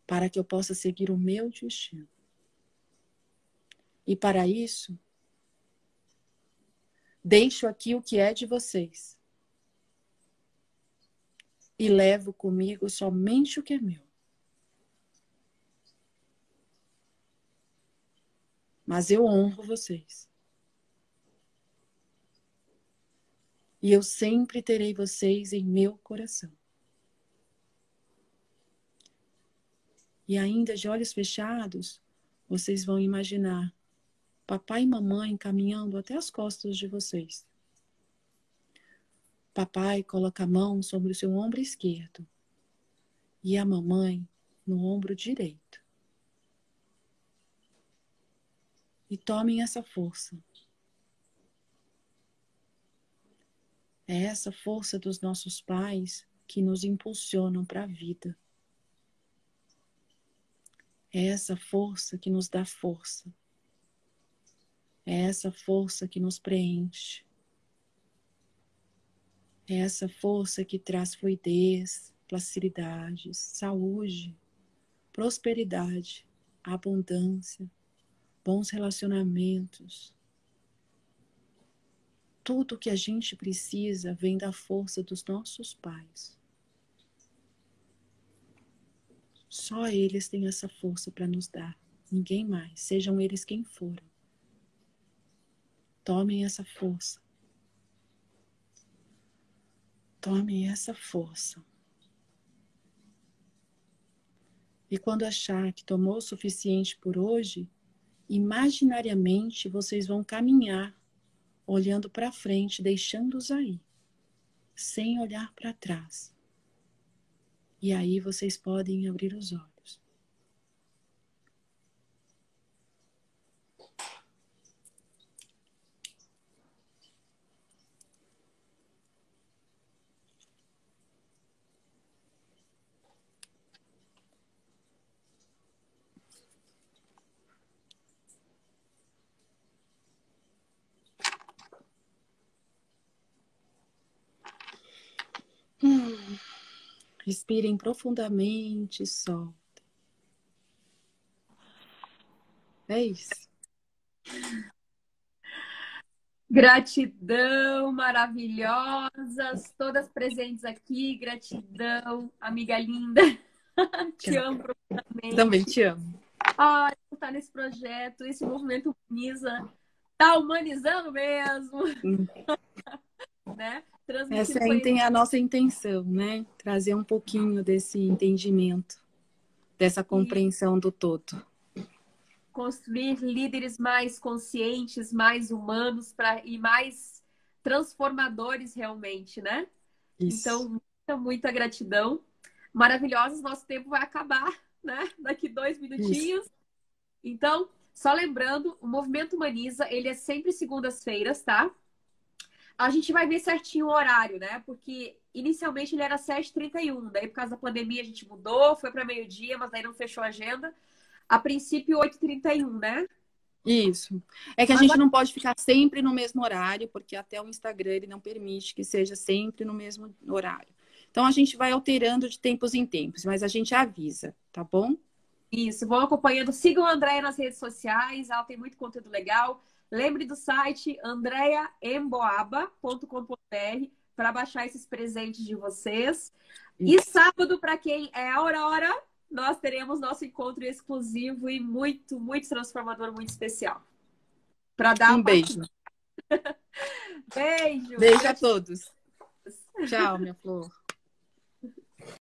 para que eu possa seguir o meu destino. E para isso, Deixo aqui o que é de vocês. E levo comigo somente o que é meu. Mas eu honro vocês. E eu sempre terei vocês em meu coração. E ainda de olhos fechados, vocês vão imaginar papai e mamãe caminhando até as costas de vocês. Papai coloca a mão sobre o seu ombro esquerdo e a mamãe no ombro direito. E tomem essa força. É essa força dos nossos pais que nos impulsionam para a vida. É essa força que nos dá força. É essa força que nos preenche. É essa força que traz fluidez, facilidade, saúde, prosperidade, abundância, bons relacionamentos. Tudo que a gente precisa vem da força dos nossos pais. Só eles têm essa força para nos dar, ninguém mais, sejam eles quem forem. Tomem essa força. Tomem essa força. E quando achar que tomou o suficiente por hoje, imaginariamente vocês vão caminhar, olhando para frente, deixando-os aí, sem olhar para trás. E aí vocês podem abrir os olhos. Respirem profundamente, soltem. É isso. Gratidão, maravilhosas, todas presentes aqui. Gratidão, amiga linda. *laughs* te amo profundamente. Também te amo. Ai, estar nesse projeto, esse movimento humaniza, tá humanizando mesmo. Hum. *laughs* né? Essa é a nossa intenção, né? Trazer um pouquinho desse entendimento, dessa compreensão do todo construir líderes mais conscientes, mais humanos pra, e mais transformadores realmente, né? Isso. Então, muita, muita gratidão. Maravilhosos, nosso tempo vai acabar, né? Daqui dois minutinhos. Isso. Então, só lembrando, o Movimento Humaniza, ele é sempre segundas-feiras, tá? A gente vai ver certinho o horário, né? Porque inicialmente ele era 7h31, daí por causa da pandemia a gente mudou, foi para meio-dia, mas daí não fechou a agenda a princípio 8h31, né? Isso. É que a Agora... gente não pode ficar sempre no mesmo horário, porque até o Instagram ele não permite que seja sempre no mesmo horário. Então a gente vai alterando de tempos em tempos, mas a gente avisa, tá bom? Isso, vão acompanhando. Sigam a Andréia nas redes sociais, ela tem muito conteúdo legal. Lembre do site andreaemboaba.com.br para baixar esses presentes de vocês. E sábado, para quem é Aurora, nós teremos nosso encontro exclusivo e muito, muito transformador, muito especial. Para dar um beijo. *laughs* beijo. Beijo a todos. Tchau, minha flor.